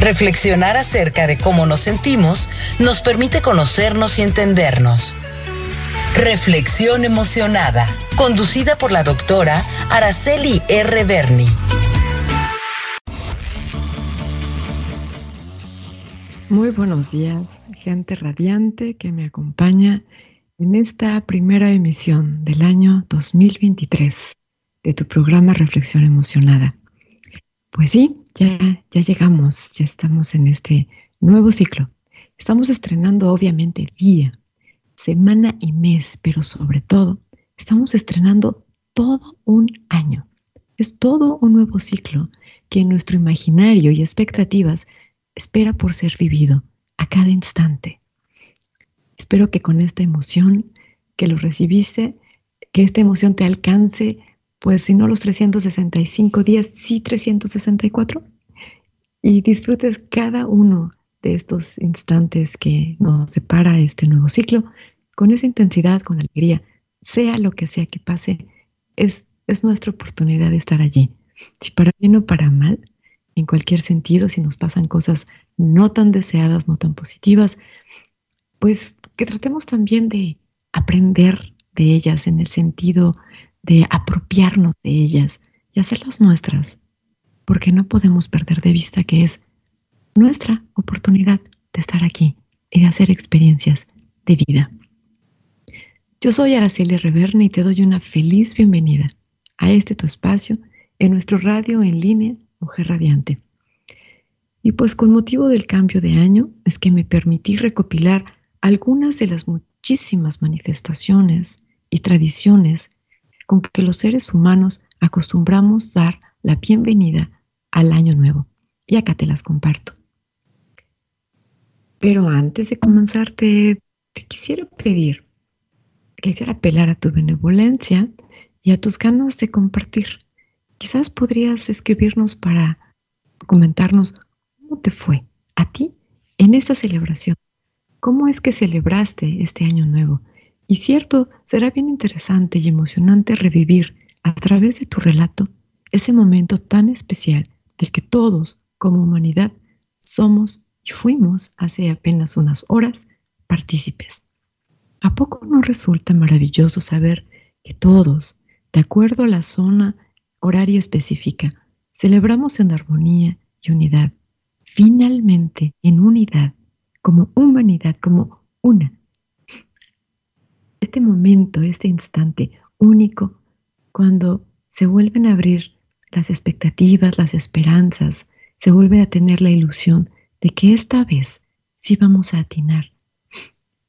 Reflexionar acerca de cómo nos sentimos nos permite conocernos y entendernos. Reflexión emocionada, conducida por la doctora Araceli R. Berni. Muy buenos días, gente radiante que me acompaña en esta primera emisión del año 2023 de tu programa Reflexión Emocionada. Pues sí, ya, ya llegamos, ya estamos en este nuevo ciclo. Estamos estrenando obviamente día, semana y mes, pero sobre todo estamos estrenando todo un año. Es todo un nuevo ciclo que en nuestro imaginario y expectativas espera por ser vivido a cada instante. Espero que con esta emoción que lo recibiste, que esta emoción te alcance pues si no los 365 días, sí 364, y disfrutes cada uno de estos instantes que nos separa este nuevo ciclo con esa intensidad, con alegría, sea lo que sea que pase, es, es nuestra oportunidad de estar allí. Si para bien o para mal, en cualquier sentido, si nos pasan cosas no tan deseadas, no tan positivas, pues que tratemos también de aprender de ellas en el sentido de apropiarnos de ellas y hacerlas nuestras, porque no podemos perder de vista que es nuestra oportunidad de estar aquí y de hacer experiencias de vida. Yo soy Araceli Reverne y te doy una feliz bienvenida a este tu espacio en nuestro radio en línea Mujer Radiante. Y pues con motivo del cambio de año es que me permití recopilar algunas de las muchísimas manifestaciones y tradiciones con que los seres humanos acostumbramos dar la bienvenida al año nuevo. Y acá te las comparto. Pero antes de comenzar, te, quisiera pedir, quisiera apelar a tu benevolencia y a tus ganas de compartir. Quizás podrías escribirnos para comentarnos cómo te fue a ti en esta celebración. ¿Cómo es que celebraste este año nuevo? Y cierto, será bien interesante y emocionante revivir a través de tu relato ese momento tan especial del que todos, como humanidad, somos y fuimos hace apenas unas horas partícipes. ¿A poco no resulta maravilloso saber que todos, de acuerdo a la zona horaria específica, celebramos en armonía y unidad, finalmente en unidad, como humanidad, como una, este momento, este instante único, cuando se vuelven a abrir las expectativas, las esperanzas, se vuelve a tener la ilusión de que esta vez sí vamos a atinar,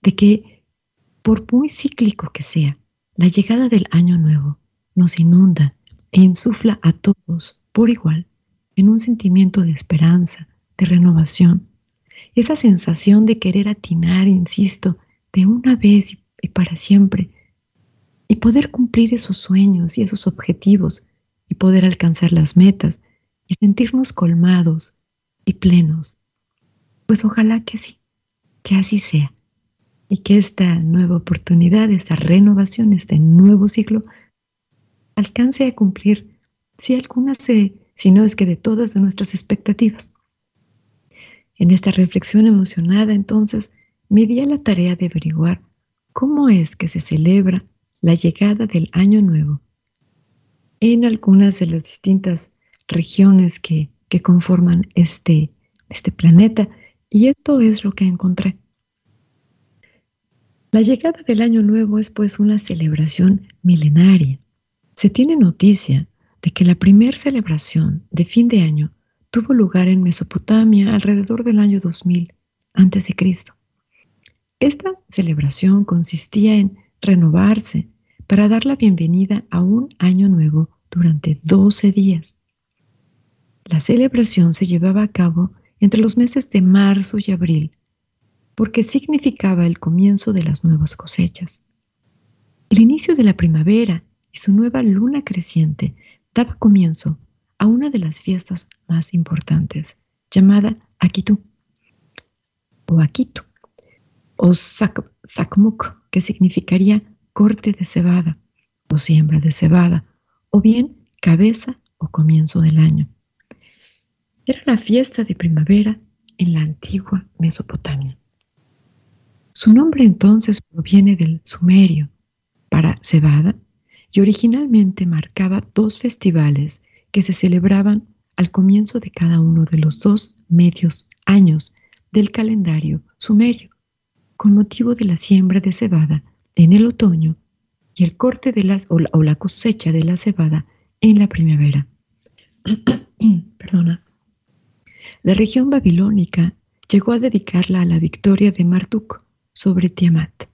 de que por muy cíclico que sea, la llegada del año nuevo nos inunda e insufla a todos por igual en un sentimiento de esperanza, de renovación, esa sensación de querer atinar, insisto, de una vez y y para siempre, y poder cumplir esos sueños y esos objetivos, y poder alcanzar las metas, y sentirnos colmados y plenos. Pues ojalá que sí, que así sea, y que esta nueva oportunidad, esta renovación, este nuevo ciclo, alcance a cumplir, si algunas, si no es que de todas nuestras expectativas. En esta reflexión emocionada, entonces, me di a la tarea de averiguar cómo es que se celebra la llegada del Año Nuevo en algunas de las distintas regiones que, conforman este, este planeta. Y esto es lo que encontré. La llegada del Año Nuevo es pues una celebración milenaria. Se tiene noticia de que la primera celebración de fin de año tuvo lugar en Mesopotamia alrededor del año 2000 a.C. Esta celebración consistía en renovarse para dar la bienvenida a un año nuevo durante 12 días. La celebración se llevaba a cabo entre los meses de marzo y abril porque significaba el comienzo de las nuevas cosechas. El inicio de la primavera y su nueva luna creciente daba comienzo a una de las fiestas más importantes, llamada Akitu o Akitu, o Sakmuk, que significaría corte de cebada o siembra de cebada, o bien cabeza o comienzo del año. Era la fiesta de primavera en la antigua Mesopotamia. Su nombre entonces proviene del sumerio para cebada y originalmente marcaba dos festivales que se celebraban al comienzo de cada uno de los dos medios años del calendario sumerio, con motivo de la siembra de cebada en el otoño y el corte de la, o, la, cosecha de la cebada en la primavera. Perdona. La región babilónica llegó a dedicarla a la victoria de Marduk sobre Tiamat.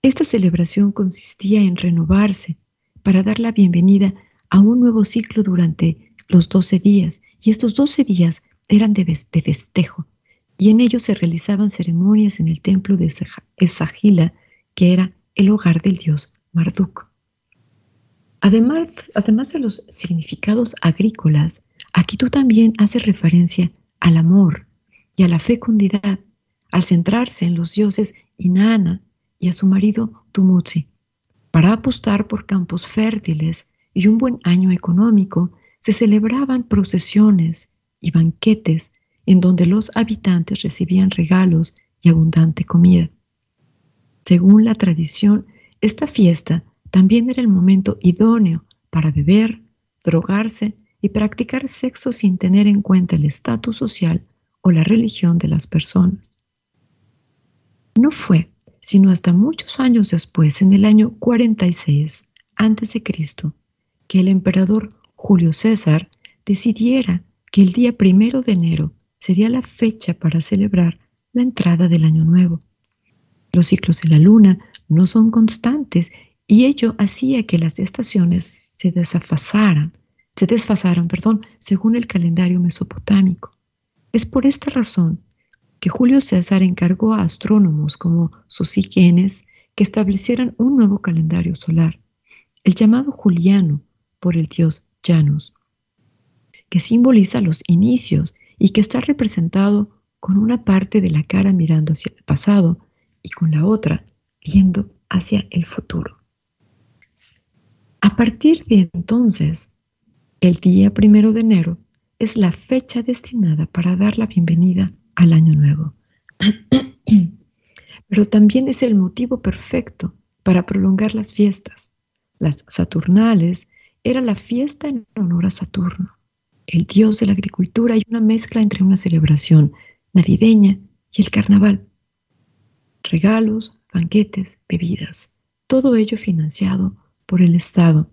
Esta celebración consistía en renovarse para dar la bienvenida a un nuevo ciclo durante los doce días, y estos doce días eran de, festejo, y en ellos se realizaban ceremonias en el templo de Esagila, que era el hogar del dios Marduk. Además, de los significados agrícolas, tú también hace referencia al amor y a la fecundidad al centrarse en los dioses Inanna y a su marido Tumutsi. Para apostar por campos fértiles y un buen año económico, se celebraban procesiones y banquetes en donde los habitantes recibían regalos y abundante comida. Según la tradición, esta fiesta también era el momento idóneo para beber, drogarse y practicar sexo sin tener en cuenta el estatus social o la religión de las personas. No fue sino hasta muchos años después, en el año 46 a.C., que el emperador Julio César decidiera que el día primero de enero sería la fecha para celebrar la entrada del año nuevo. Los ciclos de la luna no son constantes y ello hacía que las estaciones se desfasaran, se desfasaran, perdón, según el calendario mesopotámico. Es por esta razón que Julio César encargó a astrónomos como Sosígenes que establecieran un nuevo calendario solar, el llamado Juliano por el dios Janus, que simboliza los inicios y que está representado con una parte de la cara mirando hacia el pasado y con la otra viendo hacia el futuro. A partir de entonces, el día primero de enero es la fecha destinada para dar la bienvenida al año nuevo. Pero también es el motivo perfecto para prolongar las fiestas. Las Saturnales era la fiesta en honor a Saturno, el dios de la agricultura y una mezcla entre una celebración navideña y el carnaval. Regalos, banquetes, bebidas, todo ello financiado por el Estado,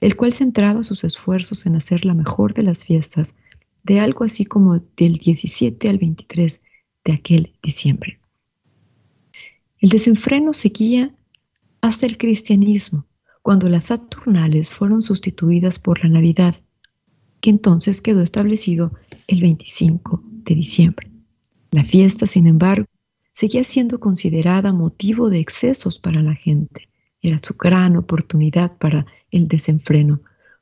el cual centraba sus esfuerzos en hacer la mejor de las fiestas de algo así como del 17 al 23 de aquel diciembre. El desenfreno seguía hasta el cristianismo, cuando las Saturnales fueron sustituidas por la Navidad, que entonces quedó establecido el 25 de diciembre. La fiesta, sin embargo, seguía siendo considerada motivo de excesos para la gente. Era su gran oportunidad para el desenfreno,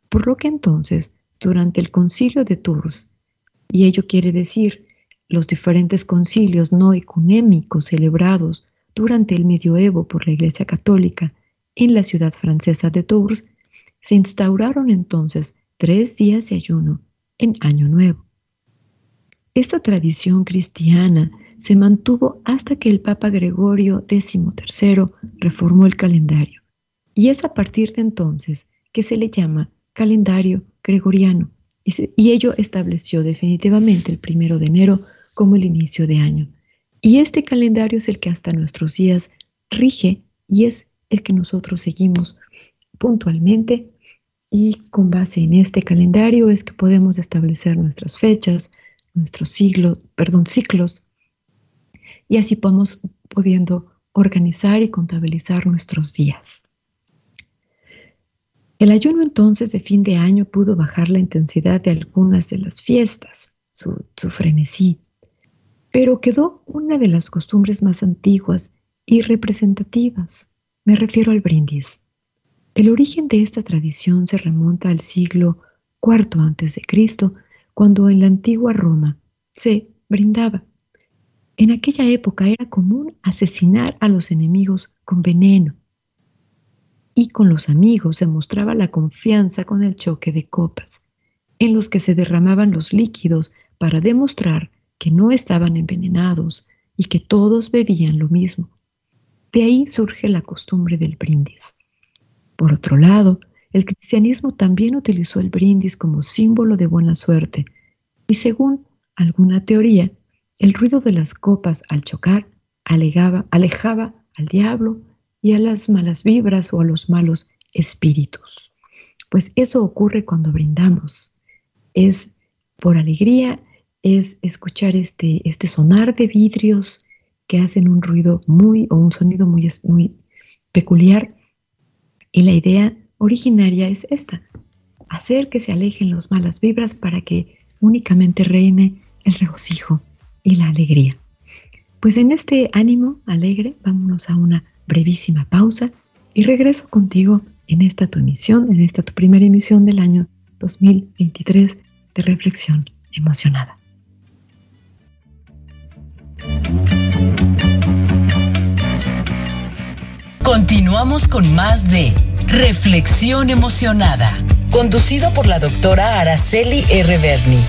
por lo que entonces, durante el concilio de Tours, y ello quiere decir los diferentes concilios no ecuménicos celebrados durante el medioevo por la Iglesia Católica en la ciudad francesa de Tours, se instauraron entonces tres días de ayuno en Año Nuevo. Esta tradición cristiana se mantuvo hasta que el Papa Gregorio XIII reformó el calendario, y es a partir de entonces que se le llama calendario gregoriano y, ello estableció definitivamente el primero de enero como el inicio de año. Y este calendario es el que hasta nuestros días rige y es el que nosotros seguimos puntualmente y con base en este calendario es que podemos establecer nuestras fechas, nuestros siglos, perdón, ciclos y así podemos pudiendo organizar y contabilizar nuestros días. El ayuno entonces de fin de año pudo bajar la intensidad de algunas de las fiestas, su, frenesí. pero quedó una de las costumbres más antiguas y representativas. Me refiero al brindis. El origen de esta tradición se remonta al siglo IV a.C., cuando en la antigua Roma se brindaba. En aquella época era común asesinar a los enemigos con veneno y con los amigos se mostraba la confianza con el choque de copas, en los que se derramaban los líquidos para demostrar que no estaban envenenados y que todos bebían lo mismo. De ahí surge la costumbre del brindis. Por otro lado, el cristianismo también utilizó el brindis como símbolo de buena suerte y según alguna teoría, el ruido de las copas al chocar alejaba al diablo y a las malas vibras o a los malos espíritus. Pues eso ocurre cuando brindamos. Es por alegría, es escuchar este, este sonar de vidrios que hacen un ruido muy o un sonido muy peculiar. Y la idea originaria es esta, hacer que se alejen las malas vibras para que únicamente reine el regocijo y la alegría. Pues en este ánimo alegre, vámonos a una brevísima pausa y regreso contigo en esta tu emisión, en esta tu primera emisión del año 2023 de Reflexión Emocionada. Continuamos con más de Reflexión Emocionada, conducido por la doctora Araceli R. Berni.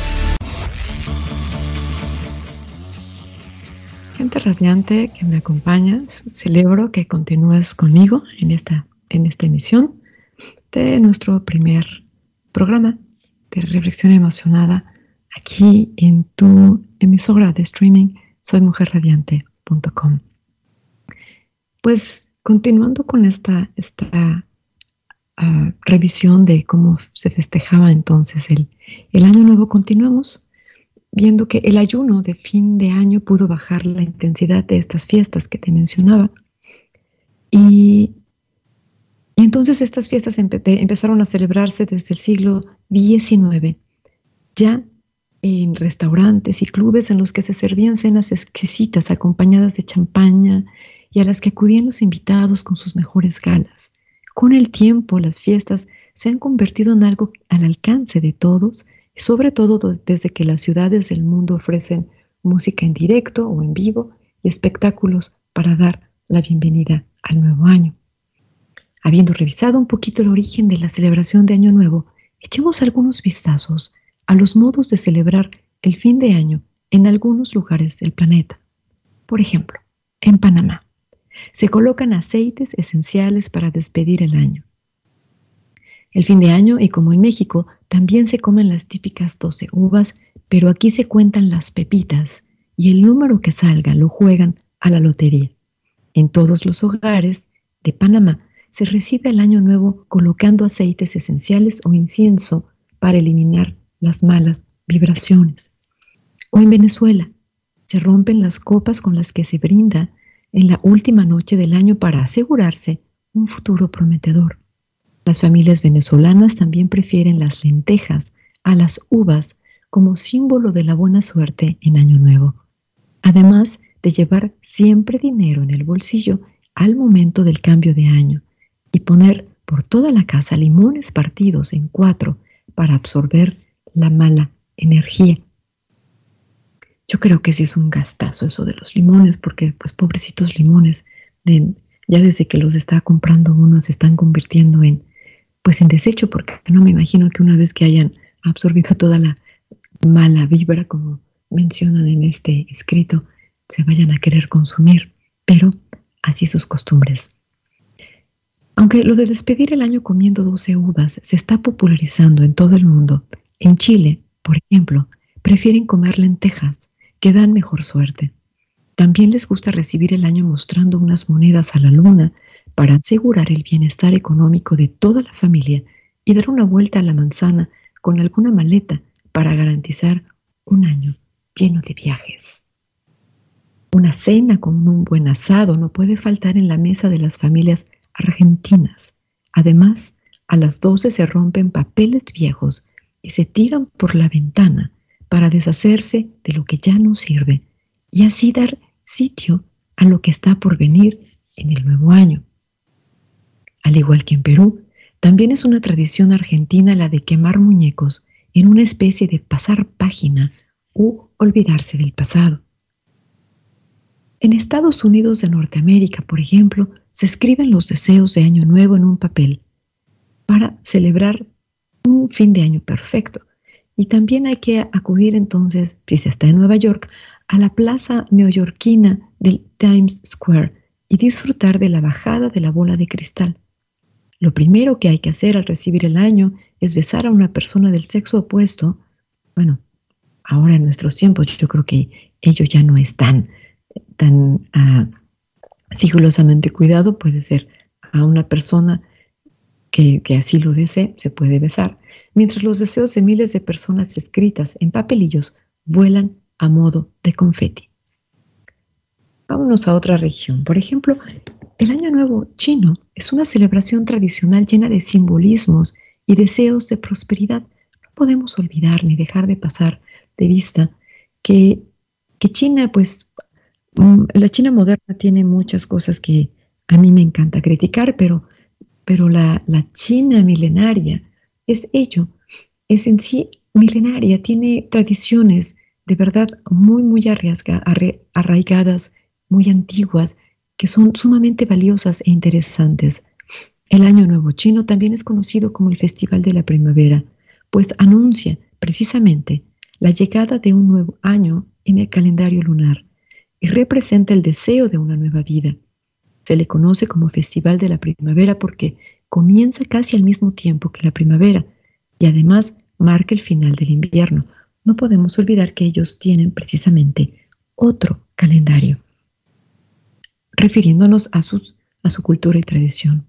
radiante que me acompañas, celebro que continúes conmigo en esta, en esta emisión de nuestro primer programa de reflexión emocionada aquí en tu emisora de streaming soymujerradiante.com. Pues continuando con esta, esta ah, revisión de cómo se festejaba entonces el, el año nuevo, continuamos viendo que el ayuno de fin de año pudo bajar la intensidad de estas fiestas que te mencionaba. Y, entonces estas fiestas empezaron a celebrarse desde el siglo XIX, ya en restaurantes y clubes en los que se servían cenas exquisitas acompañadas de champaña y a las que acudían los invitados con sus mejores galas. Con el tiempo las fiestas se han convertido en algo al alcance de todos sobre todo desde que las ciudades del mundo ofrecen música en directo o en vivo y espectáculos para dar la bienvenida al nuevo año. Habiendo revisado un poquito el origen de la celebración de Año Nuevo, echemos algunos vistazos a los modos de celebrar el fin de año en algunos lugares del planeta. Por ejemplo, en Panamá, se colocan aceites esenciales para despedir el año. El fin de año, y como en México, también se comen las típicas 12 uvas, pero aquí se cuentan las pepitas y el número que salga lo juegan a la lotería. En todos los hogares de Panamá se recibe el año nuevo colocando aceites esenciales o incienso para eliminar las malas vibraciones. O en Venezuela se rompen las copas con las que se brinda en la última noche del año para asegurarse un futuro prometedor. Las familias venezolanas también prefieren las lentejas a las uvas como símbolo de la buena suerte en Año Nuevo, además de llevar siempre dinero en el bolsillo al momento del cambio de año y poner por toda la casa limones partidos en cuatro para absorber la mala energía. Yo creo que sí es un gastazo eso de los limones, porque pues pobrecitos limones, ya desde que los está comprando uno se están convirtiendo en pues en desecho, porque no me imagino que una vez que hayan absorbido toda la mala vibra, como mencionan en este escrito, se vayan a querer consumir, pero así sus costumbres. Aunque lo de despedir el año comiendo 12 uvas se está popularizando en todo el mundo, en Chile, por ejemplo, prefieren comer lentejas, que dan mejor suerte. También les gusta recibir el año mostrando unas monedas a la luna para asegurar el bienestar económico de toda la familia y dar una vuelta a la manzana con alguna maleta para garantizar un año lleno de viajes. Una cena con un buen asado no puede faltar en la mesa de las familias argentinas. Además, a las 12 se rompen papeles viejos y se tiran por la ventana para deshacerse de lo que ya no sirve y así dar sitio a lo que está por venir en el nuevo año. Al igual que en Perú, también es una tradición argentina la de quemar muñecos en una especie de pasar página u olvidarse del pasado. En Estados Unidos de Norteamérica, por ejemplo, se escriben los deseos de Año Nuevo en un papel para celebrar un fin de año perfecto. Y también hay que acudir entonces, si se está en Nueva York, a la plaza neoyorquina del Times Square y disfrutar de la bajada de la bola de cristal. Lo primero que hay que hacer al recibir el año es besar a una persona del sexo opuesto. Bueno, ahora en nuestros tiempos yo creo que ello ya no es tan, ah, sigilosamente cuidado, puede ser a una persona que, que, así lo desee, se puede besar, mientras los deseos de miles de personas escritas en papelillos vuelan a modo de confeti. Vámonos a otra región. Por ejemplo, el Año Nuevo chino es una celebración tradicional llena de simbolismos y deseos de prosperidad. No podemos olvidar ni dejar de pasar de vista que, China, pues, mm, la China moderna tiene muchas cosas que a mí me encanta criticar, pero, pero la, China milenaria es ello, es en sí milenaria, tiene tradiciones de verdad muy, muy arraigadas, muy antiguas, que son sumamente valiosas e interesantes. El Año Nuevo Chino también es conocido como el Festival de la Primavera, pues anuncia precisamente la llegada de un nuevo año en el calendario lunar y representa el deseo de una nueva vida. Se le conoce como Festival de la Primavera porque comienza casi al mismo tiempo que la primavera y además marca el final del invierno. No podemos olvidar que ellos tienen precisamente otro calendario refiriéndonos a, a su cultura y tradición.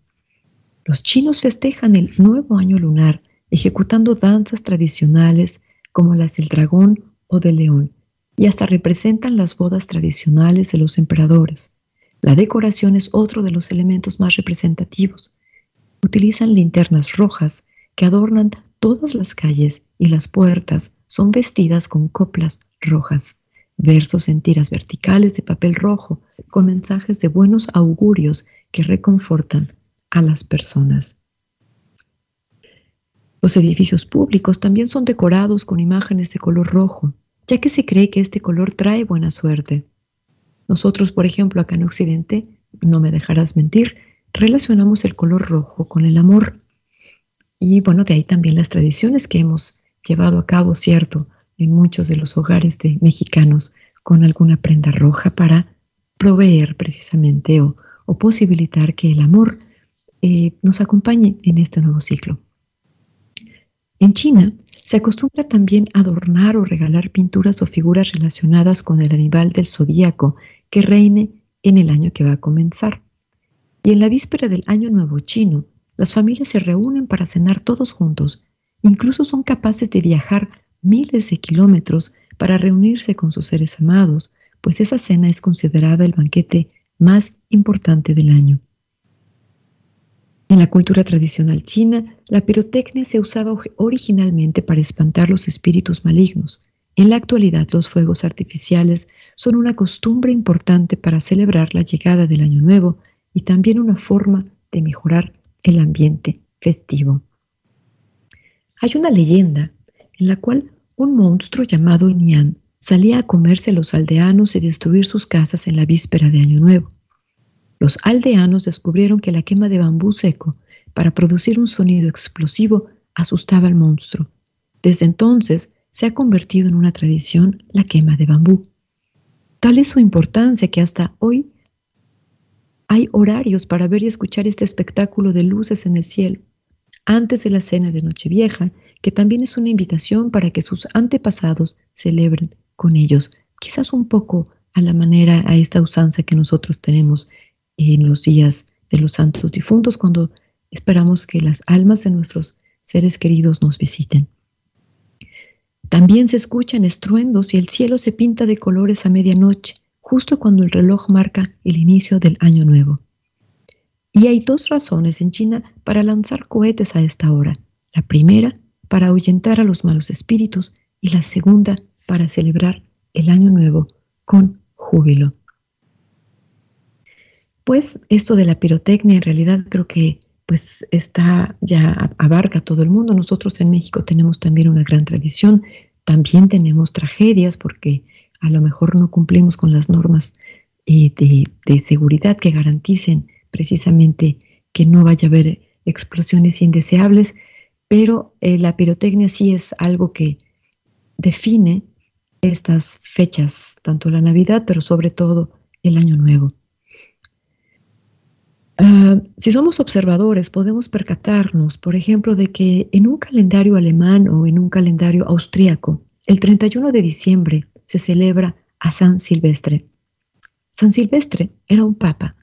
Los chinos festejan el nuevo año lunar ejecutando danzas tradicionales como las del dragón o del león y hasta representan las bodas tradicionales de los emperadores. La decoración es otro de los elementos más representativos. Utilizan linternas rojas que adornan todas las calles y las puertas son vestidas con coplas rojas versos en tiras verticales de papel rojo con mensajes de buenos augurios que reconfortan a las personas. Los edificios públicos también son decorados con imágenes de color rojo, ya que se cree que este color trae buena suerte. Nosotros, por ejemplo, acá en Occidente, no me dejarás mentir, relacionamos el color rojo con el amor. Y bueno, de ahí también las tradiciones que hemos llevado a cabo, ¿cierto? en muchos de los hogares de mexicanos con alguna prenda roja para proveer precisamente o, posibilitar que el amor eh, nos acompañe en este nuevo ciclo. En China se acostumbra también adornar o regalar pinturas o figuras relacionadas con el animal del zodíaco que reine en el año que va a comenzar. Y en la víspera del Año Nuevo chino, las familias se reúnen para cenar todos juntos. Incluso son capaces de viajar miles de kilómetros para reunirse con sus seres amados, pues esa cena es considerada el banquete más importante del año. En la cultura tradicional china, la pirotecnia se usaba originalmente para espantar los espíritus malignos. En la actualidad, los fuegos artificiales son una costumbre importante para celebrar la llegada del Año Nuevo y también una forma de mejorar el ambiente festivo. Hay una leyenda en la cual un monstruo llamado Nian salía a comerse a los aldeanos y destruir sus casas en la víspera de Año Nuevo. Los aldeanos descubrieron que la quema de bambú seco para producir un sonido explosivo asustaba al monstruo. Desde entonces se ha convertido en una tradición la quema de bambú. Tal es su importancia que hasta hoy hay horarios para ver y escuchar este espectáculo de luces en el cielo. Antes de la cena de Nochevieja que también es una invitación para que sus antepasados celebren con ellos, quizás un poco a la manera, a esta usanza que nosotros tenemos en los días de los santos difuntos, cuando esperamos que las almas de nuestros seres queridos nos visiten. También se escuchan estruendos y el cielo se pinta de colores a medianoche, justo cuando el reloj marca el inicio del año nuevo. Y hay dos razones en China para lanzar cohetes a esta hora. La primera para ahuyentar a los malos espíritus y la segunda para celebrar el año nuevo con júbilo. Pues esto de la pirotecnia en realidad creo que pues está ya abarca todo el mundo. Nosotros en México tenemos también una gran tradición, también tenemos tragedias porque a lo mejor no cumplimos con las normas eh, de, seguridad que garanticen precisamente que no vaya a haber explosiones indeseables, pero eh, la pirotecnia sí es algo que define estas fechas, tanto la Navidad, pero sobre todo el Año Nuevo. Ah, si somos observadores, podemos percatarnos, por ejemplo, de que en un calendario alemán o en un calendario austríaco, el 31 de diciembre se celebra a San Silvestre. San Silvestre era un papa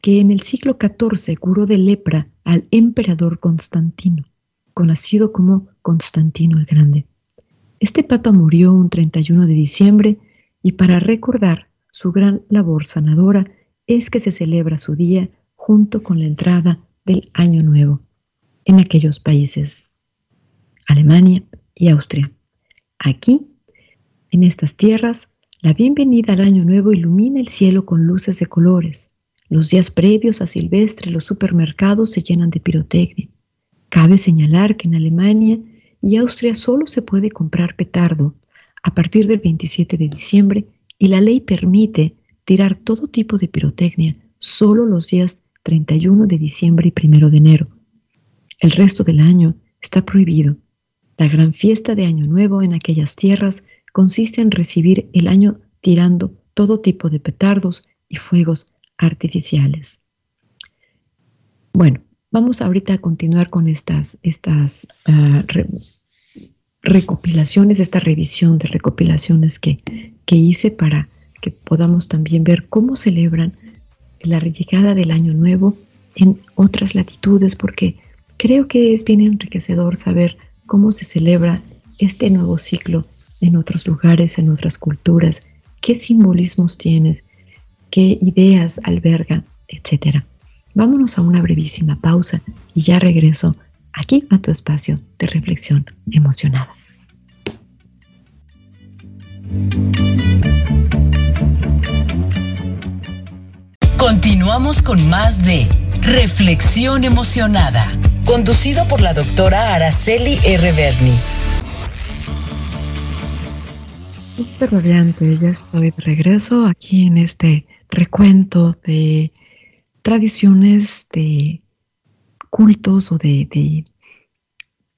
que en el siglo XIV curó de lepra al emperador Constantino, conocido como Constantino el Grande. Este papa murió un 31 de diciembre y para recordar su gran labor sanadora es que se celebra su día junto con la entrada del Año Nuevo en aquellos países, Alemania y Austria. Aquí, en estas tierras, la bienvenida al Año Nuevo ilumina el cielo con luces de colores. Los días previos a Silvestre los supermercados se llenan de pirotecnia. Cabe señalar que en Alemania y Austria solo se puede comprar petardo a partir del 27 de diciembre y la ley permite tirar todo tipo de pirotecnia solo los días 31 de diciembre y 1 de enero. El resto del año está prohibido. La gran fiesta de Año Nuevo en aquellas tierras consiste en recibir el año tirando todo tipo de petardos y fuegos artificiales. Bueno, vamos ahorita a continuar con estas, estas ah, recopilaciones, esta revisión de recopilaciones que, que hice para que podamos también ver cómo celebran la llegada del año nuevo en otras latitudes, porque creo que es bien enriquecedor saber cómo se celebra este nuevo ciclo en otros lugares, en otras culturas, qué simbolismos tienes, qué ideas alberga, etc. Vámonos a una brevísima pausa y ya regreso aquí a tu espacio de reflexión emocionada. Continuamos con más de Reflexión Emocionada, conducido por la doctora Araceli R. Berni. Super ya estoy de regreso aquí en este recuento de tradiciones, de cultos o de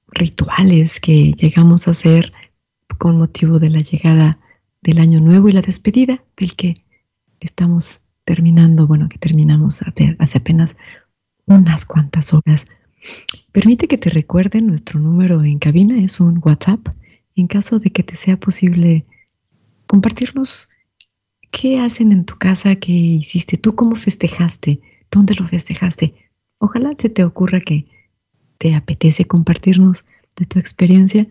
rituales que llegamos a hacer con motivo de la llegada del año nuevo y la despedida del que estamos terminando, bueno, que terminamos hace apenas unas cuantas horas. Permite que te recuerde nuestro número en cabina, es un WhatsApp, en caso de que te sea posible compartirnos qué hacen en tu casa, qué hiciste tú, cómo festejaste, dónde lo festejaste. Ojalá se te ocurra que te apetece compartirnos de tu experiencia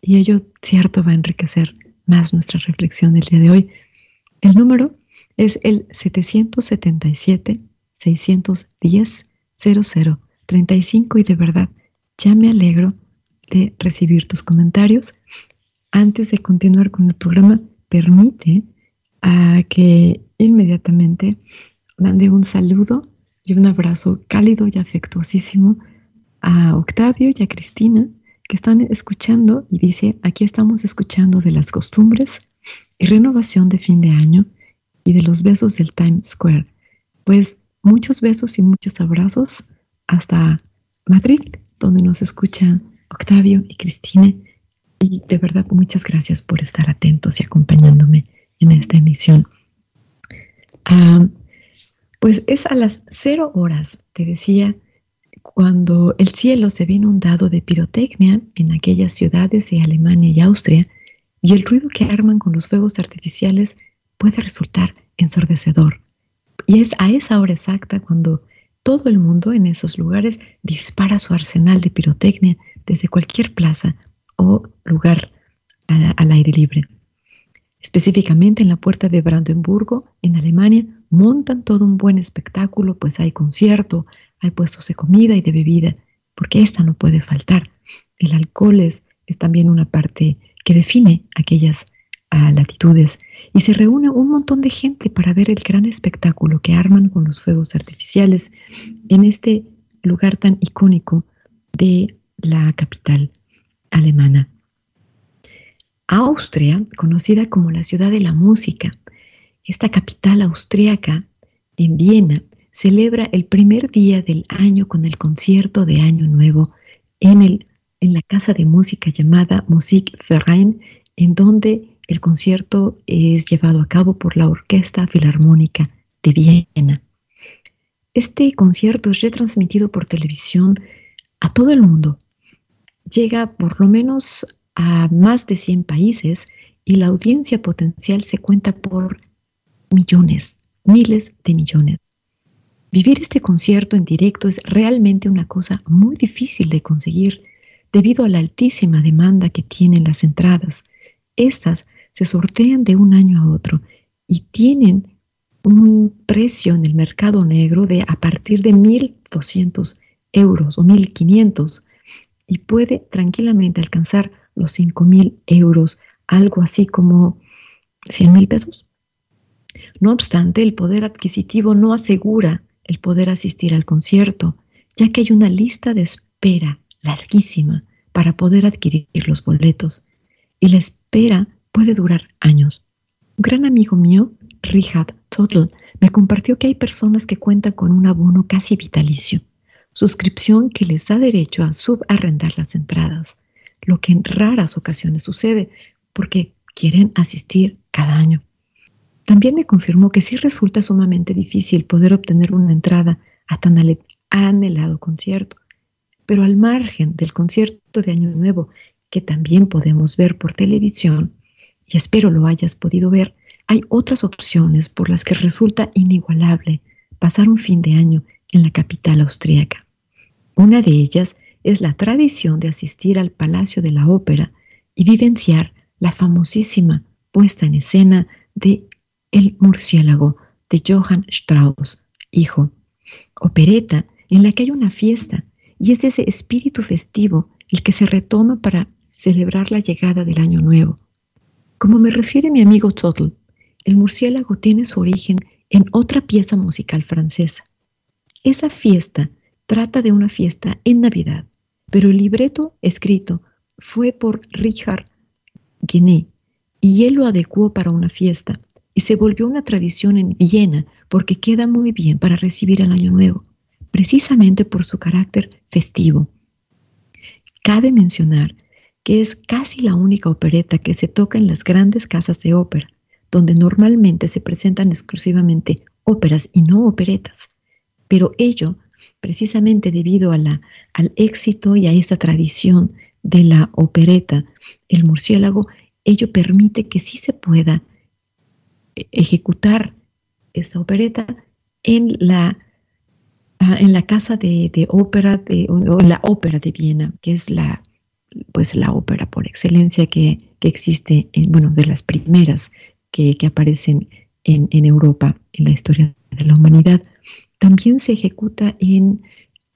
y ello cierto va a enriquecer más nuestra reflexión del día de hoy. El número es el 777-610-0035 y de verdad ya me alegro de recibir tus comentarios. Antes de continuar con el programa, permite a que inmediatamente mande un saludo y un abrazo cálido y afectuosísimo a Octavio y a Cristina que están escuchando y dice, aquí estamos escuchando de las costumbres y renovación de fin de año y de los besos del Times Square. Pues muchos besos y muchos abrazos hasta Madrid, donde nos escuchan Octavio y Cristina. Y de verdad, muchas gracias por estar atentos y acompañándome en esta emisión. Pues es a las cero horas, te decía, cuando el cielo se ve inundado de pirotecnia en aquellas ciudades de Alemania y Austria, y el ruido que arman con los fuegos artificiales puede resultar ensordecedor. Y es a esa hora exacta cuando todo el mundo en esos lugares dispara su arsenal de pirotecnia desde cualquier plaza o lugar al aire libre. Específicamente en la puerta de Brandenburgo, en Alemania, montan todo un buen espectáculo, pues hay concierto, hay puestos de comida y de bebida, porque esta no puede faltar. El alcohol es, es también una parte que define aquellas latitudes y se reúne un montón de gente para ver el gran espectáculo que arman con los fuegos artificiales en este lugar tan icónico de la capital alemana. Austria, conocida como la ciudad de la música, esta capital austríaca en Viena celebra el primer día del año con el concierto de Año Nuevo en, el, en la casa de música llamada Musikverein, en donde el concierto es llevado a cabo por la Orquesta Filarmónica de Viena. Este concierto es retransmitido por televisión a todo el mundo. Llega por lo menos a más de 100 países y la audiencia potencial se cuenta por millones, miles de millones. Vivir este concierto en directo es realmente una cosa muy difícil de conseguir debido a la altísima demanda que tienen las entradas. Estas se sortean de un año a otro y tienen un precio en el mercado negro de a partir de 1.200 euros o 1.500 y puede tranquilamente alcanzar los 5.000 euros, algo así como 100.000 pesos. No obstante, el poder adquisitivo no asegura el poder asistir al concierto, ya que hay una lista de espera larguísima para poder adquirir los boletos. Y la espera puede durar años. Un gran amigo mío, Richard Total, me compartió que hay personas que cuentan con un abono casi vitalicio, suscripción que les da derecho a subarrendar las entradas, lo que en raras ocasiones sucede porque quieren asistir cada año. También me confirmó que sí resulta sumamente difícil poder obtener una entrada a tan anhelado concierto. Pero al margen del concierto de Año Nuevo, que también podemos ver por televisión, y espero lo hayas podido ver, hay otras opciones por las que resulta inigualable pasar un fin de año en la capital austríaca. Una de ellas es la tradición de asistir al Palacio de la Ópera y vivenciar la famosísima puesta en escena de el murciélago de Johann Strauss, hijo. Opereta en la que hay una fiesta y es ese espíritu festivo el que se retoma para celebrar la llegada del año nuevo. Como me refiere mi amigo Toddle, el murciélago tiene su origen en otra pieza musical francesa. Esa fiesta trata de una fiesta en Navidad, pero el libreto escrito fue por Richard Guinet y él lo adecuó para una fiesta y se volvió una tradición en Viena porque queda muy bien para recibir el Año Nuevo, precisamente por su carácter festivo. Cabe mencionar que es casi la única opereta que se toca en las grandes casas de ópera, donde normalmente se presentan exclusivamente óperas y no operetas, pero ello precisamente debido a al éxito y a esta tradición de la opereta, el murciélago, ello permite que sí se pueda ejecutar esta opereta en la, ah, en la casa de, ópera de, o la ópera de Viena, que es la, pues la ópera por excelencia que, existe, en, bueno, de las primeras que, aparecen en, en, Europa en la historia de la humanidad. También se ejecuta en,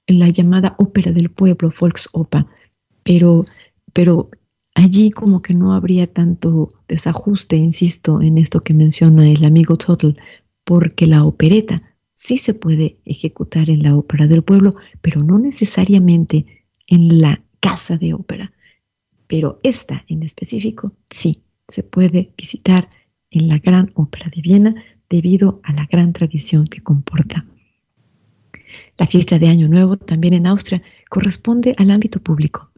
la llamada ópera del pueblo, Volksoper, pero, pero allí como que no habría tanto desajuste, insisto, en esto que menciona el amigo Total, porque la opereta sí se puede ejecutar en la ópera del pueblo, pero no necesariamente en la casa de ópera. Pero esta en específico sí se puede visitar en la Gran Ópera de Viena debido a la gran tradición que comporta. La fiesta de Año Nuevo también en Austria corresponde al ámbito público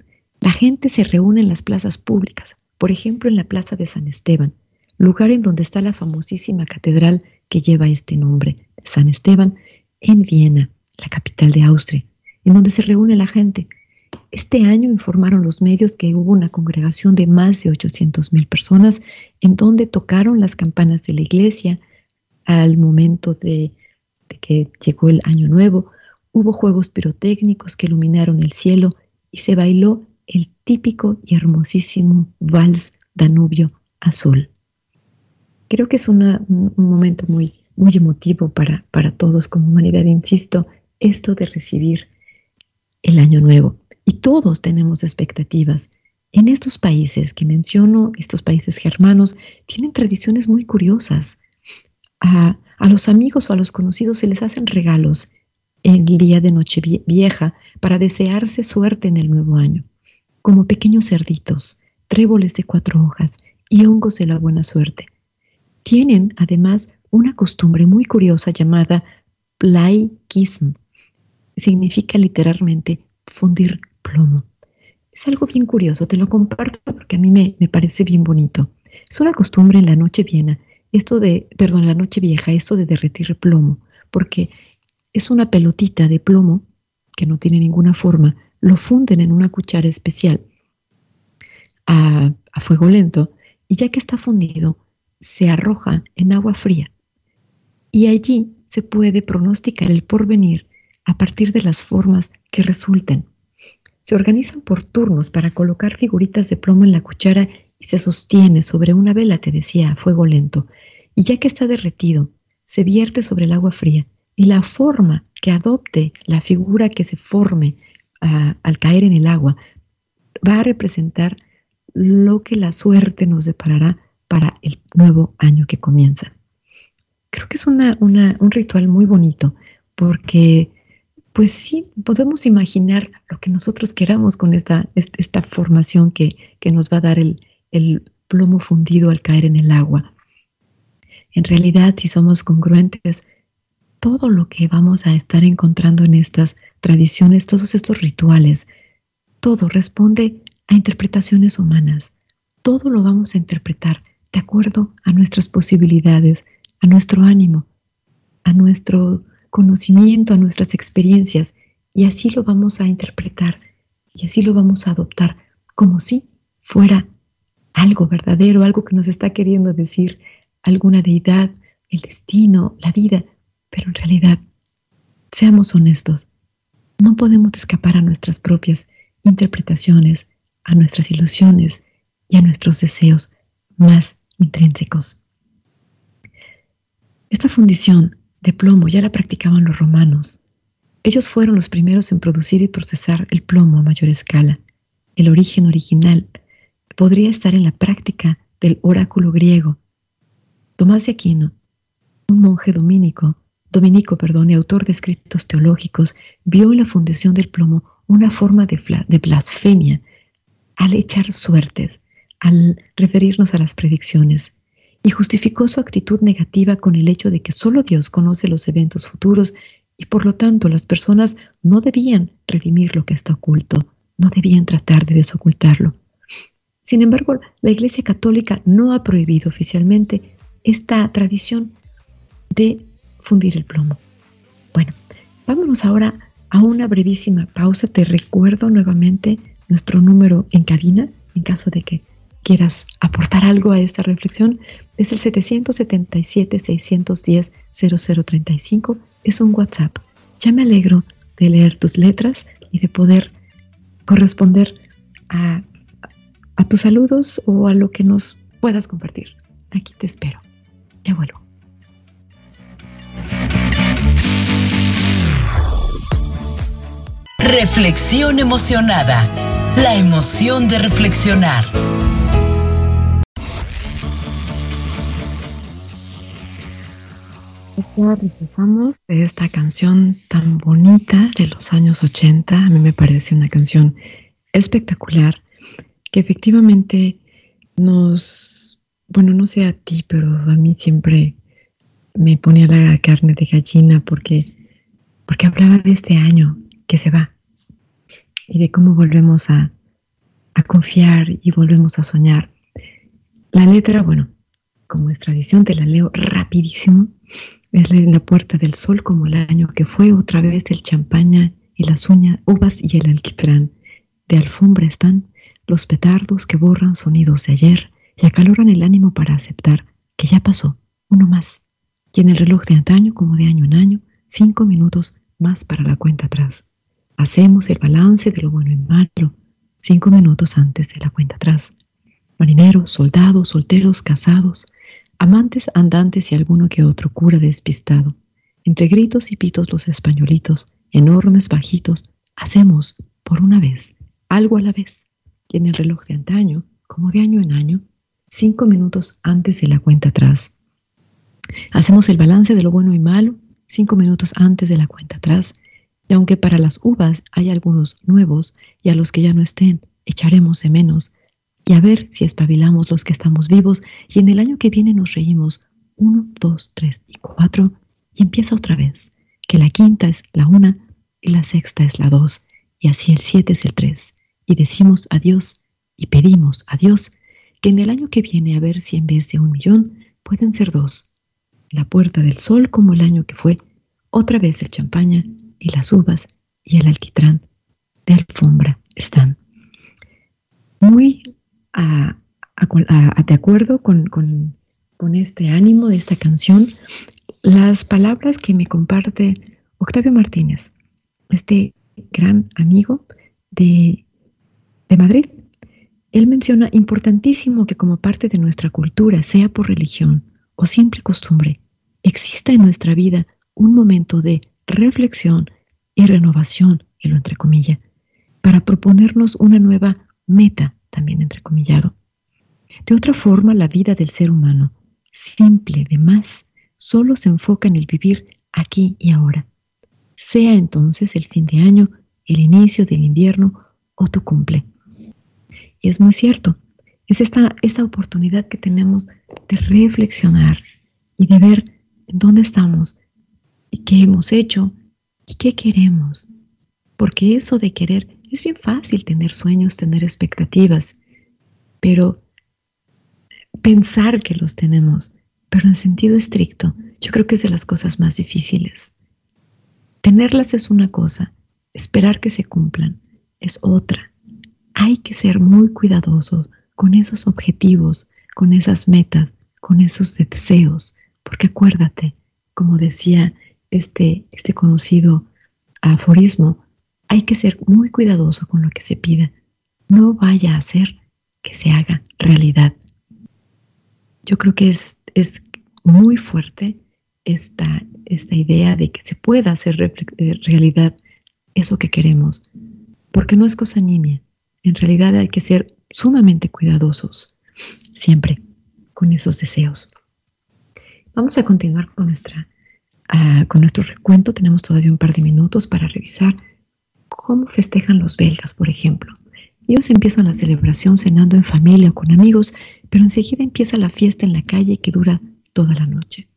la gente se reúne en las plazas públicas, por ejemplo en la Plaza de San Esteban, lugar en donde está la famosísima catedral que lleva este nombre, San Esteban, en Viena, la capital de Austria, en donde se reúne la gente. Este año informaron los medios que hubo una congregación de más de 800 mil personas en donde tocaron las campanas de la iglesia al momento de, que llegó el año nuevo. Hubo juegos pirotécnicos que iluminaron el cielo y se bailó el típico y hermosísimo vals Danubio azul. Creo que es un momento muy, muy emotivo para, para todos como humanidad, insisto, esto de recibir el año nuevo. Y todos tenemos expectativas En estos países que menciono, estos países germanos, tienen tradiciones muy curiosas. A, a los amigos o a los conocidos se les hacen regalos el día de Nochevieja para desearse suerte en el nuevo año, como pequeños cerditos, tréboles de cuatro hojas y hongos de la buena suerte. Tienen además una costumbre muy curiosa llamada Plaikism. Significa literalmente fundir plomo. Es algo bien curioso, te lo comparto porque a mí me, me parece bien bonito. Es una costumbre en la noche vieja, esto de, perdón, la noche vieja, esto de derretir plomo, porque es una pelotita de plomo que no tiene ninguna forma, lo funden en una cuchara especial a, a fuego lento y ya que está fundido, se arroja en agua fría. Y allí se puede pronosticar el porvenir a partir de las formas que resulten. Se organizan por turnos para colocar figuritas de plomo en la cuchara y se sostiene sobre una vela, te decía, a fuego lento. Y ya que está derretido, se vierte sobre el agua fría y la forma que adopte la figura que se forme ah, al caer en el agua va a representar lo que la suerte nos deparará para el nuevo año que comienza. Creo que es una, un ritual muy bonito porque pues sí, podemos imaginar lo que nosotros queramos con esta, esta formación que, nos va a dar el, el plomo fundido al caer en el agua. En realidad, si somos congruentes, todo lo que vamos a estar encontrando en estas tradiciones, todos estos rituales, todo responde a interpretaciones humanas. Todo lo vamos a interpretar de acuerdo a nuestras posibilidades, a nuestro ánimo, a nuestro conocimiento, a nuestras experiencias, y así lo vamos a interpretar y así lo vamos a adoptar como si fuera algo verdadero, algo que nos está queriendo decir alguna deidad, el destino, la vida, pero en realidad, seamos honestos, no podemos escapar a nuestras propias interpretaciones, a nuestras ilusiones y a nuestros deseos más intrínsecos. Esta fundición de plomo ya la practicaban los romanos. Ellos fueron los primeros en producir y procesar el plomo a mayor escala. El origen original podría estar en la práctica del oráculo griego. Tomás de Aquino, un monje dominico, dominico perdón, y autor de escritos teológicos, vio en la fundición del plomo una forma de, de blasfemia al echar suertes, al referirnos a las predicciones y justificó su actitud negativa con el hecho de que solo Dios conoce los eventos futuros y por lo tanto las personas no debían redimir lo que está oculto, no debían tratar de desocultarlo. Sin embargo, la Iglesia Católica no ha prohibido oficialmente esta tradición de fundir el plomo. Bueno, vámonos ahora a una brevísima pausa. Te recuerdo nuevamente nuestro número en cabina en caso de que quieras aportar algo a esta reflexión, es el 777-610-0035. Es un WhatsApp. Ya me alegro de leer tus letras y de poder corresponder a, a tus saludos o a lo que nos puedas compartir. Aquí te espero. Ya vuelvo. Reflexión emocionada. La emoción de reflexionar. Ya regresamos de esta canción tan bonita de los años 80. A mí me parece una canción espectacular que efectivamente nos, bueno, no sé a ti, pero a mí siempre me ponía la carne de gallina porque, porque hablaba de este año que se va y de cómo volvemos a, a confiar y volvemos a soñar. La letra, bueno, como es tradición, te la leo rapidísimo es la puerta del sol como el año que fue otra vez el champaña y las uñas, uvas y el alquitrán. De alfombra están los petardos que borran sonidos de ayer y acaloran el ánimo para aceptar que ya pasó, uno más. Y en el reloj de antaño, como de año en año, cinco minutos más para la cuenta atrás. Hacemos el balance de lo bueno y malo, cinco minutos antes de la cuenta atrás. Marineros, soldados, solteros, casados, amantes andantes y alguno que otro cura despistado. Entre gritos y pitos los españolitos, enormes, bajitos, hacemos, por una vez, algo a la vez. y en el reloj de antaño, como de año en año, cinco minutos antes de la cuenta atrás. Hacemos el balance de lo bueno y malo cinco minutos antes de la cuenta atrás, y aunque para las uvas hay algunos nuevos y a los que ya no estén, echaremos de menos, y a ver si espabilamos los que estamos vivos. Y en el año que viene nos reímos. Uno, dos, tres y cuatro. Y empieza otra vez, que la quinta es la una y la sexta es la dos. Y así el siete es el tres. Y decimos adiós y pedimos a Dios que en el año que viene a ver si en vez de un millón pueden ser dos. La puerta del sol como el año que fue, otra vez el champaña y las uvas y el alquitrán de alfombra están. Muy de acuerdo con, con, con este ánimo de esta canción, las palabras que me comparte Octavio Martínez, este gran amigo de, de Madrid, él menciona importantísimo que como parte de nuestra cultura, sea por religión o simple costumbre, exista en nuestra vida un momento de reflexión y renovación, y lo entrecomilla, para proponernos una nueva meta, también entrecomillado. De otra forma, la vida del ser humano, simple de más, solo se enfoca en el vivir aquí y ahora. Sea entonces el fin de año, el inicio del invierno o tu cumple. Y es muy cierto, es esta, esta oportunidad que tenemos de reflexionar y de ver dónde estamos y qué hemos hecho y qué queremos. Porque eso de querer es bien fácil tener sueños, tener expectativas, pero pensar que los tenemos, pero en sentido estricto, yo creo que es de las cosas más difíciles. Tenerlas es una cosa, esperar que se cumplan es otra hay que ser muy cuidadosos con esos objetivos, con esas metas, con esos deseos, porque acuérdate, como decía este, este conocido aforismo, hay que ser muy cuidadoso con lo que se pida. No vaya a ser que se haga realidad. Yo creo que es, es muy fuerte esta, esta idea de que se pueda hacer eh, realidad eso que queremos, porque no es cosa nimia, en realidad hay que ser sumamente cuidadosos siempre con esos deseos. Vamos a continuar con, nuestra, ah, con nuestro recuento. Tenemos todavía un par de minutos para revisar cómo festejan los belgas, por ejemplo. Ellos empiezan la celebración cenando en familia o con amigos, pero enseguida empieza la fiesta en la calle que dura toda la noche.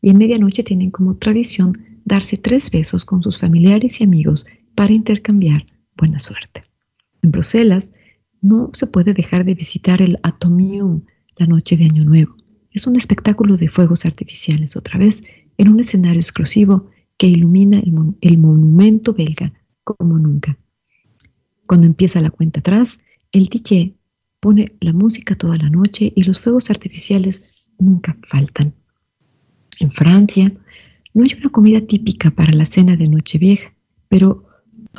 Y en medianoche tienen como tradición darse tres besos con sus familiares y amigos para intercambiar buena suerte. En Bruselas no se puede dejar de visitar el Atomium la noche de Año Nuevo. Es un espectáculo de fuegos artificiales, otra vez, en un escenario exclusivo que ilumina el, monumento belga como nunca. Cuando empieza la cuenta atrás, el DJ pone la música toda la noche y los fuegos artificiales nunca faltan. En Francia no hay una comida típica para la cena de Nochevieja, pero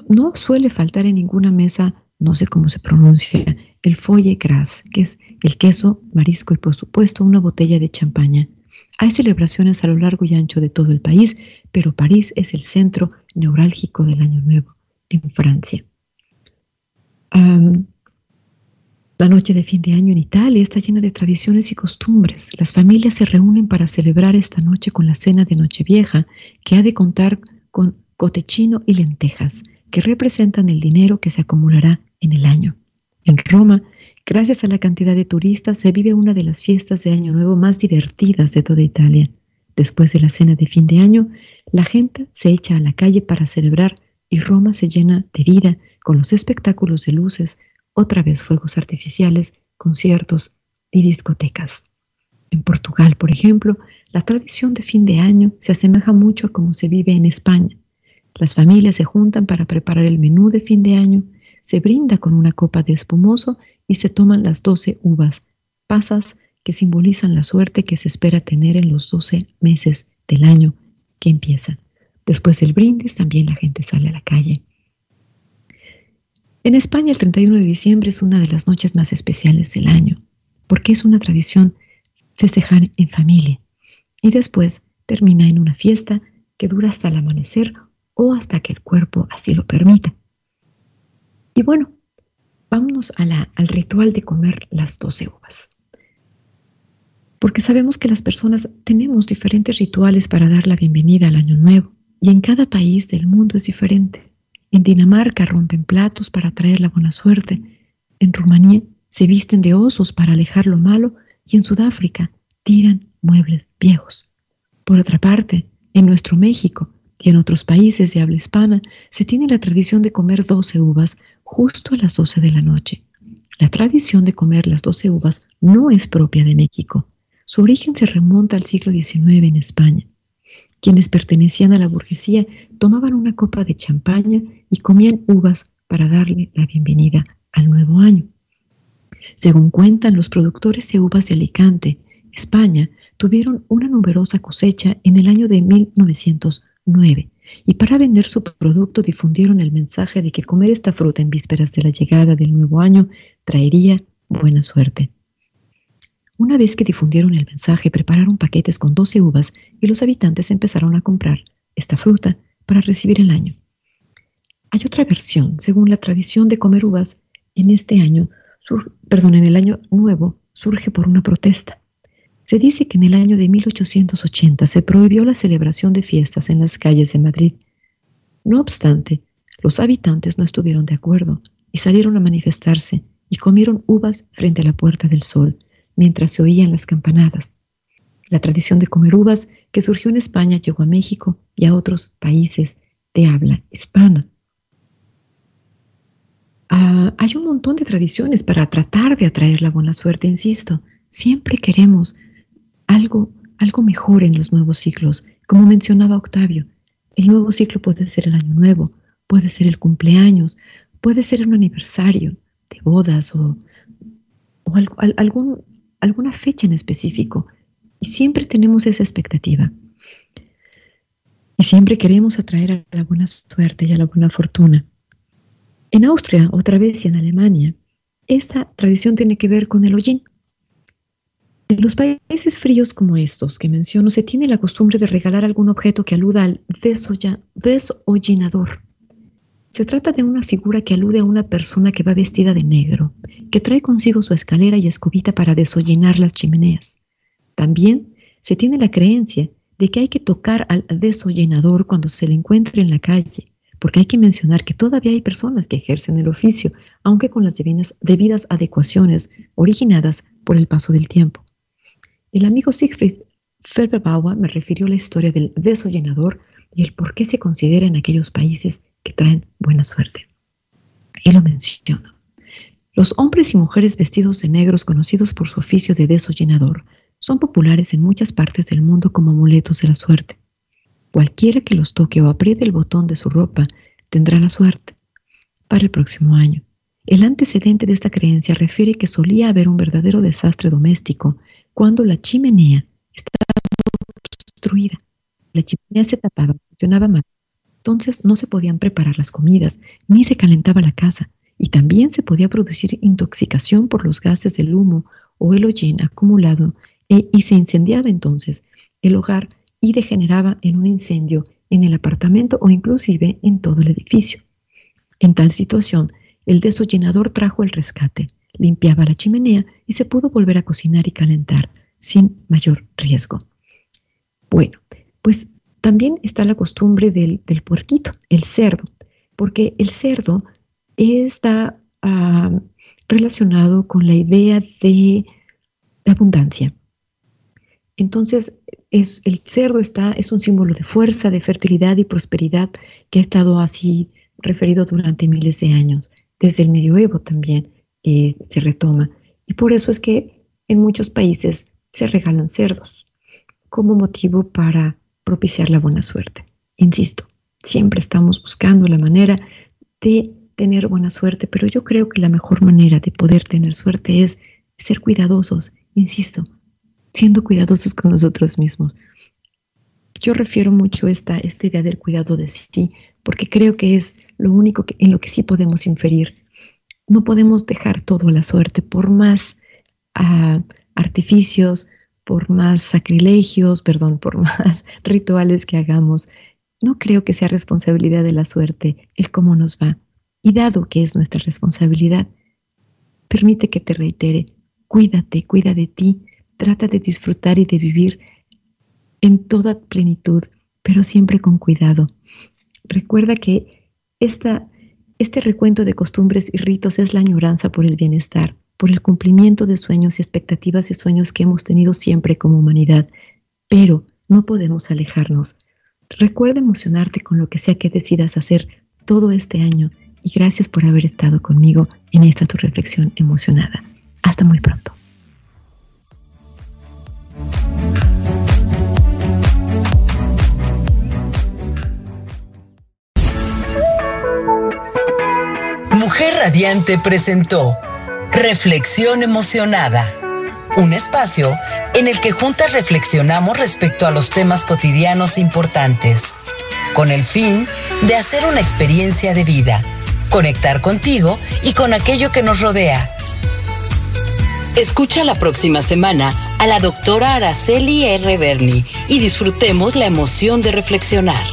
no suele faltar en ninguna mesa no sé cómo se pronuncia, el foie gras, que es el queso, marisco y por supuesto una botella de champaña. Hay celebraciones a lo largo y ancho de todo el país, pero París es el centro neurálgico del Año Nuevo, en Francia. la noche de fin de año en Italia está llena de tradiciones y costumbres. Las familias se reúnen para celebrar esta noche con la cena de Nochevieja, que ha de contar con cotechino y lentejas, que representan el dinero que se acumulará en el año. En Roma, gracias a la cantidad de turistas, se vive una de las fiestas de Año Nuevo más divertidas de toda Italia. Después de la cena de fin de año, la gente se echa a la calle para celebrar y Roma se llena de vida con los espectáculos de luces, otra vez fuegos artificiales, conciertos y discotecas. En Portugal, por ejemplo, la tradición de fin de año se asemeja mucho a cómo se vive en España. Las familias se juntan para preparar el menú de fin de año se brinda con una copa de espumoso y se toman las doce uvas, pasas que simbolizan la suerte que se espera tener en los doce meses del año que empieza. Después del brindis también la gente sale a la calle. En España el 31 de diciembre es una de las noches más especiales del año, porque es una tradición festejar en familia y después termina en una fiesta que dura hasta el amanecer o hasta que el cuerpo así lo permita. Y bueno, vámonos al ritual de comer las doce uvas. Porque sabemos que las personas tenemos diferentes rituales para dar la bienvenida al año nuevo y en cada país del mundo es diferente. En Dinamarca rompen platos para traer la buena suerte. En Rumanía se visten de osos para alejar lo malo y en Sudáfrica tiran muebles viejos. Por otra parte, en nuestro México y en otros países de habla hispana se tiene la tradición de comer 12 uvas justo a las 12 de la noche. La tradición de comer las 12 uvas no es propia de México. Su origen se remonta al siglo XIX en España. Quienes pertenecían a la burguesía tomaban una copa de champaña y comían uvas para darle la bienvenida al nuevo año. Según cuentan los productores de uvas de Alicante, España, tuvieron una numerosa cosecha en el año de 1909 y para vender su producto difundieron el mensaje de que comer esta fruta en vísperas de la llegada del nuevo año traería buena suerte. Una vez que difundieron el mensaje, prepararon paquetes con 12 uvas y los habitantes empezaron a comprar esta fruta para recibir el año. Hay otra versión, según la tradición de comer uvas, en este año, perdón, en el año nuevo, surge por una protesta. Se dice que en el año de 1880 se prohibió la celebración de fiestas en las calles de Madrid. No obstante, los habitantes no estuvieron de acuerdo y salieron a manifestarse y comieron uvas frente a la Puerta del Sol mientras se oían las campanadas. La tradición de comer uvas que surgió en España llegó a México y a otros países de habla hispana. Ah, hay un montón de tradiciones para tratar de atraer la buena suerte, insisto. Siempre queremos algo, algo mejor en los nuevos ciclos. Como mencionaba Octavio, el nuevo ciclo puede ser el año nuevo, puede ser el cumpleaños, puede ser un aniversario de bodas o, algún, alguna fecha en específico. Y siempre tenemos esa expectativa. Y siempre queremos atraer a la buena suerte y a la buena fortuna. En Austria, otra vez, y en Alemania, esta tradición tiene que ver con el hollín. En los países fríos como estos que menciono, se tiene la costumbre de regalar algún objeto que aluda al desollinador. Se trata de una figura que alude a una persona que va vestida de negro, que trae consigo su escalera y escobita para desollinar las chimeneas. También se tiene la creencia de que hay que tocar al desollinador cuando se le encuentre en la calle, porque hay que mencionar que todavía hay personas que ejercen el oficio, aunque con las debidas adecuaciones originadas por el paso del tiempo. El amigo Siegfried Felberbauer me refirió la historia del desollenador y el por qué se considera en aquellos países que traen buena suerte. Y lo menciona. Los hombres y mujeres vestidos de negros conocidos por su oficio de desollenador son populares en muchas partes del mundo como amuletos de la suerte. Cualquiera que los toque o apriete el botón de su ropa tendrá la suerte para el próximo año. El antecedente de esta creencia refiere que solía haber un verdadero desastre doméstico cuando la chimenea estaba obstruida. La chimenea se tapaba, funcionaba mal. Entonces no se podían preparar las comidas, ni se calentaba la casa, y también se podía producir intoxicación por los gases del humo o el hollín acumulado, e, y se incendiaba entonces el hogar y degeneraba en un incendio en el apartamento o inclusive en todo el edificio. En tal situación, el desollinador trajo el rescate, limpiaba la chimenea y se pudo volver a cocinar y calentar sin mayor riesgo. Bueno, pues también está la costumbre del, puerquito, el cerdo, porque el cerdo está ah, relacionado con la idea de abundancia. Entonces, es, el cerdo está, es un símbolo de fuerza, de fertilidad y prosperidad que ha estado así referido durante miles de años. Desde el medioevo también eh, se retoma. Y por eso es que en muchos países se regalan cerdos como motivo para propiciar la buena suerte. Insisto, siempre estamos buscando la manera de tener buena suerte, pero yo creo que la mejor manera de poder tener suerte es ser cuidadosos, insisto, siendo cuidadosos con nosotros mismos. Yo refiero mucho esta, esta idea del cuidado de sí, porque creo que es lo único que, en lo que sí podemos inferir no podemos dejar todo a la suerte, por más ah, artificios, por más sacrilegios, perdón, por más rituales que hagamos. No creo que sea responsabilidad de la suerte el cómo nos va. Y dado que es nuestra responsabilidad, permite que te reitere, cuídate, cuida de ti, trata de disfrutar y de vivir en toda plenitud, pero siempre con cuidado. Recuerda que esta, este recuento de costumbres y ritos es la añoranza por el bienestar, por el cumplimiento de sueños y expectativas y sueños que hemos tenido siempre como humanidad, pero no podemos alejarnos. Recuerda emocionarte con lo que sea que decidas hacer todo este año y gracias por haber estado conmigo en esta tu reflexión emocionada. Hasta muy pronto. Mujer Radiante presentó Reflexión Emocionada, un espacio en el que juntas reflexionamos respecto a los temas cotidianos importantes, con el fin de hacer una experiencia de vida, conectar contigo y con aquello que nos rodea. Escucha la próxima semana a la doctora Araceli R. Berni y disfrutemos la emoción de reflexionar.